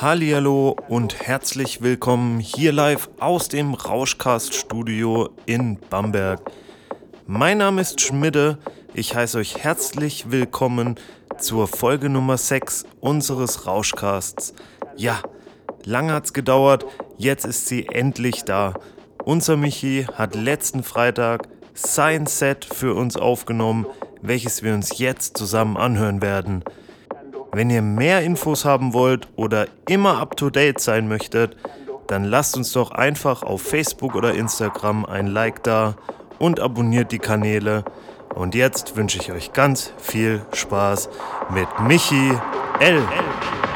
Hallihallo und herzlich willkommen hier live aus dem Rauschcast Studio in Bamberg. Mein Name ist Schmidde. Ich heiße euch herzlich willkommen zur Folge Nummer 6 unseres Rauschcasts. Ja, lange hat's gedauert, jetzt ist sie endlich da. Unser Michi hat letzten Freitag sein Set für uns aufgenommen, welches wir uns jetzt zusammen anhören werden. Wenn ihr mehr Infos haben wollt oder immer up-to-date sein möchtet, dann lasst uns doch einfach auf Facebook oder Instagram ein Like da und abonniert die Kanäle. Und jetzt wünsche ich euch ganz viel Spaß mit Michi L. Rauschcast.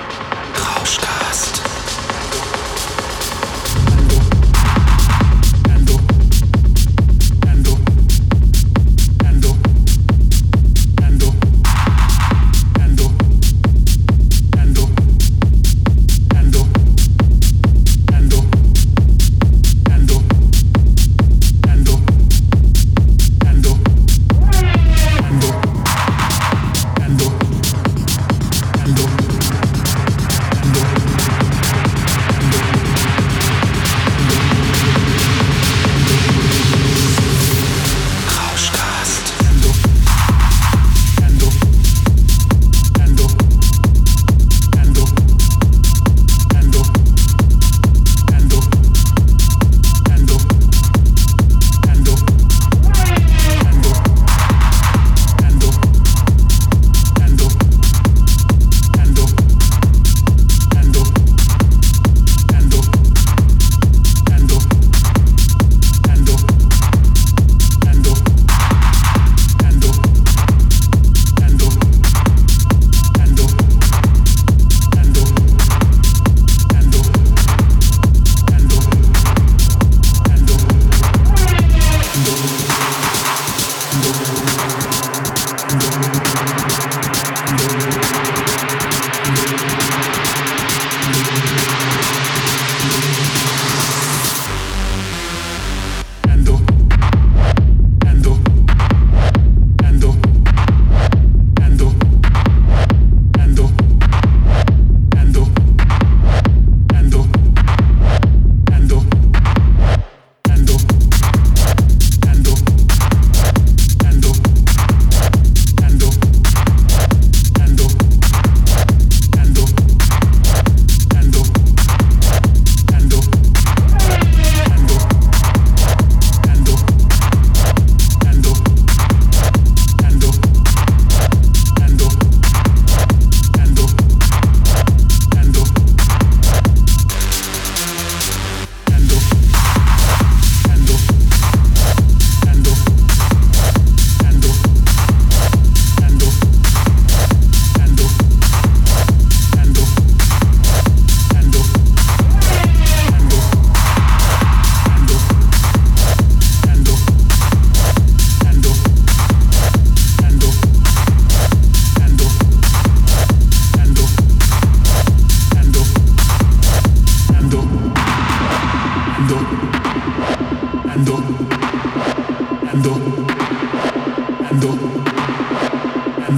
ど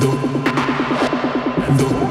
どど